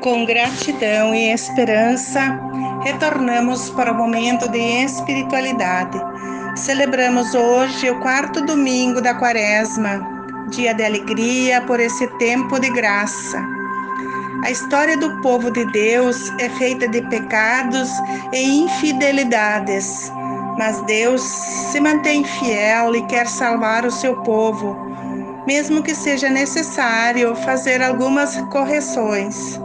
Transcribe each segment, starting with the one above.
Com gratidão e esperança, retornamos para o momento de espiritualidade. Celebramos hoje o quarto domingo da quaresma, dia de alegria por esse tempo de graça. A história do povo de Deus é feita de pecados e infidelidades, mas Deus se mantém fiel e quer salvar o seu povo, mesmo que seja necessário fazer algumas correções.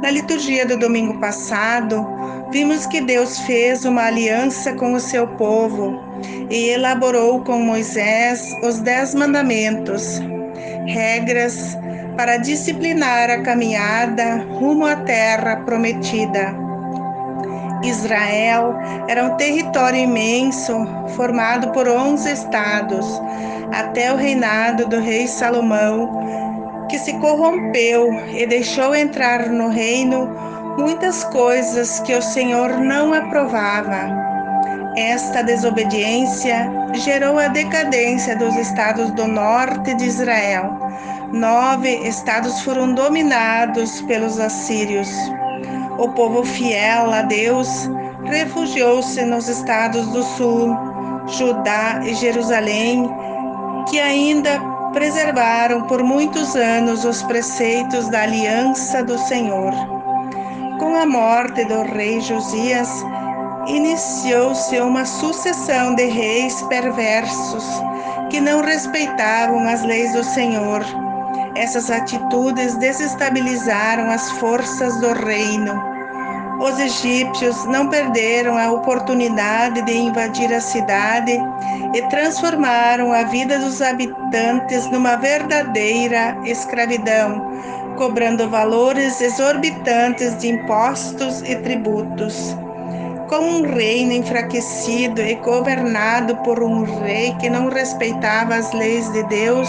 Na liturgia do domingo passado, vimos que Deus fez uma aliança com o seu povo e elaborou com Moisés os Dez Mandamentos, regras para disciplinar a caminhada rumo à terra prometida. Israel era um território imenso, formado por onze estados, até o reinado do rei Salomão, que se corrompeu e deixou entrar no reino muitas coisas que o Senhor não aprovava. Esta desobediência gerou a decadência dos estados do norte de Israel. Nove estados foram dominados pelos assírios. O povo fiel a Deus refugiou-se nos estados do sul, Judá e Jerusalém, que ainda preservaram por muitos anos os preceitos da aliança do Senhor. Com a morte do rei Josias, iniciou-se uma sucessão de reis perversos que não respeitavam as leis do Senhor. Essas atitudes desestabilizaram as forças do reino os egípcios não perderam a oportunidade de invadir a cidade e transformaram a vida dos habitantes numa verdadeira escravidão, cobrando valores exorbitantes de impostos e tributos. Com um reino enfraquecido e governado por um rei que não respeitava as leis de Deus,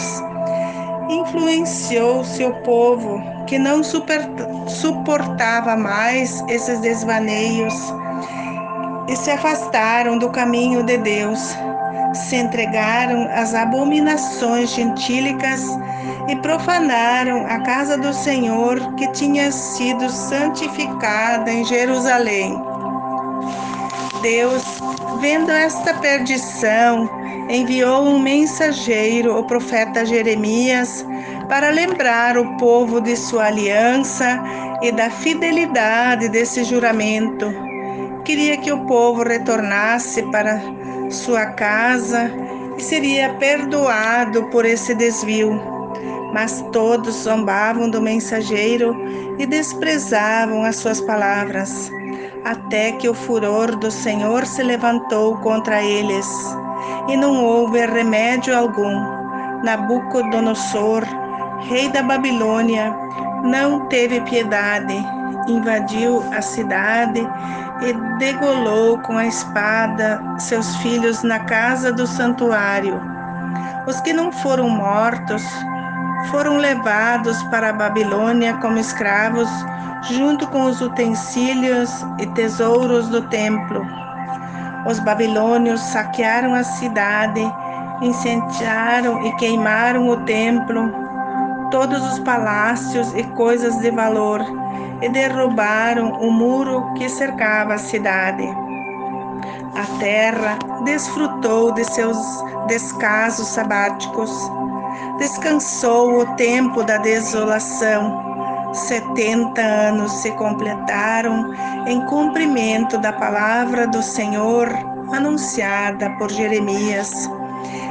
influenciou seu povo, que não suportava mais esses desvaneios, e se afastaram do caminho de Deus, se entregaram às abominações gentílicas e profanaram a casa do Senhor que tinha sido santificada em Jerusalém. Deus, vendo esta perdição, enviou um mensageiro, o profeta Jeremias, para lembrar o povo de sua aliança e da fidelidade desse juramento. Queria que o povo retornasse para sua casa e seria perdoado por esse desvio. Mas todos zombavam do mensageiro e desprezavam as suas palavras, até que o furor do Senhor se levantou contra eles e não houve remédio algum. Nabucodonosor, rei da Babilônia, não teve piedade, invadiu a cidade e degolou com a espada seus filhos na casa do santuário. Os que não foram mortos foram levados para a Babilônia como escravos, junto com os utensílios e tesouros do templo. Os babilônios saquearam a cidade, incendiaram e queimaram o templo, todos os palácios e coisas de valor, e derrubaram o muro que cercava a cidade. A terra desfrutou de seus descasos sabáticos, descansou o tempo da desolação setenta anos se completaram em cumprimento da palavra do Senhor anunciada por Jeremias.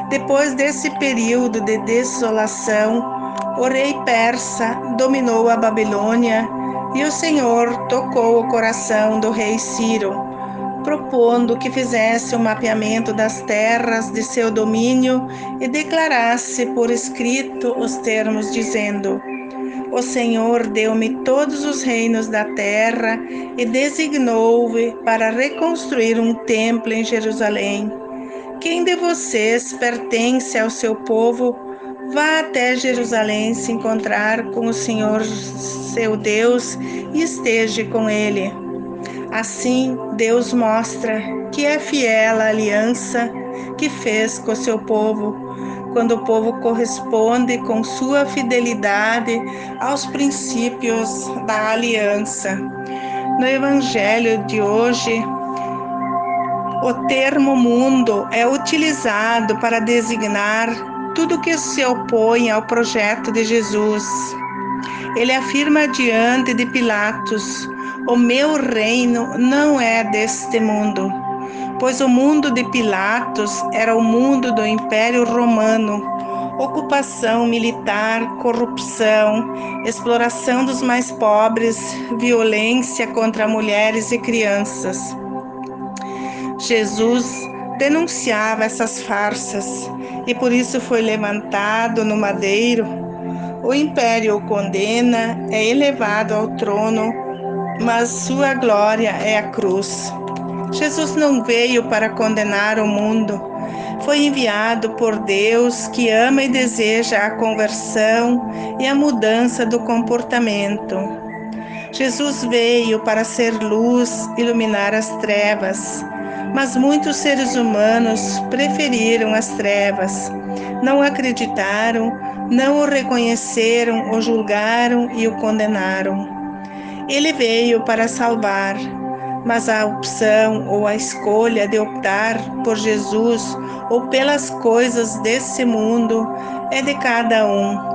Depois desse período de desolação, o rei persa dominou a Babilônia e o Senhor tocou o coração do rei Ciro, propondo que fizesse o um mapeamento das terras de seu domínio e declarasse por escrito os termos, dizendo: o Senhor deu-me todos os reinos da terra e designou-me para reconstruir um templo em Jerusalém. Quem de vocês pertence ao seu povo, vá até Jerusalém se encontrar com o Senhor seu Deus e esteja com ele. Assim, Deus mostra que é fiel à aliança que fez com seu povo quando o povo corresponde com sua fidelidade aos princípios da aliança. No Evangelho de hoje, o termo mundo é utilizado para designar tudo que se opõe ao projeto de Jesus. Ele afirma diante de Pilatos: O meu reino não é deste mundo pois o mundo de Pilatos era o mundo do Império Romano, ocupação militar, corrupção, exploração dos mais pobres, violência contra mulheres e crianças. Jesus denunciava essas farsas e por isso foi levantado no madeiro. O império o condena, é elevado ao trono, mas sua glória é a cruz. Jesus não veio para condenar o mundo. Foi enviado por Deus que ama e deseja a conversão e a mudança do comportamento. Jesus veio para ser luz, iluminar as trevas, mas muitos seres humanos preferiram as trevas, não acreditaram, não o reconheceram, o julgaram e o condenaram. Ele veio para salvar, mas a opção ou a escolha de optar por Jesus ou pelas coisas desse mundo é de cada um.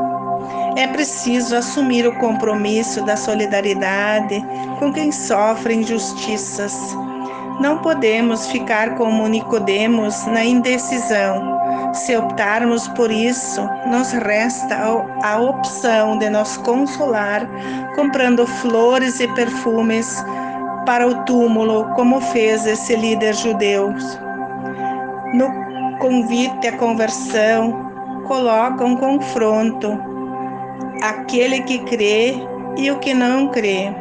É preciso assumir o compromisso da solidariedade com quem sofre injustiças. Não podemos ficar como Nicodemos na indecisão. Se optarmos por isso, nos resta a opção de nos consolar comprando flores e perfumes para o túmulo, como fez esse líder judeu. No convite à conversão, coloca um confronto: aquele que crê e o que não crê.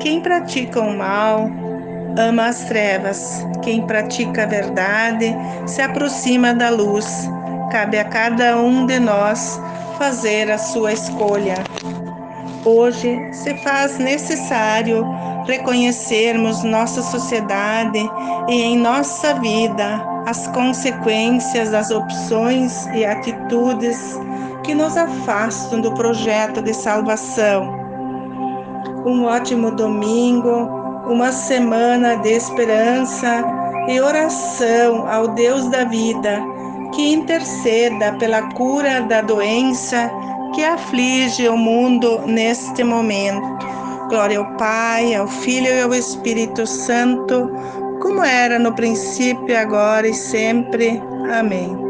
Quem pratica o mal ama as trevas, quem pratica a verdade se aproxima da luz. Cabe a cada um de nós fazer a sua escolha. Hoje se faz necessário reconhecermos nossa sociedade e em nossa vida as consequências das opções e atitudes que nos afastam do projeto de salvação. Um ótimo domingo, uma semana de esperança e oração ao Deus da vida, que interceda pela cura da doença que aflige o mundo neste momento. Glória ao Pai, ao Filho e ao Espírito Santo, como era no princípio, agora e sempre. Amém.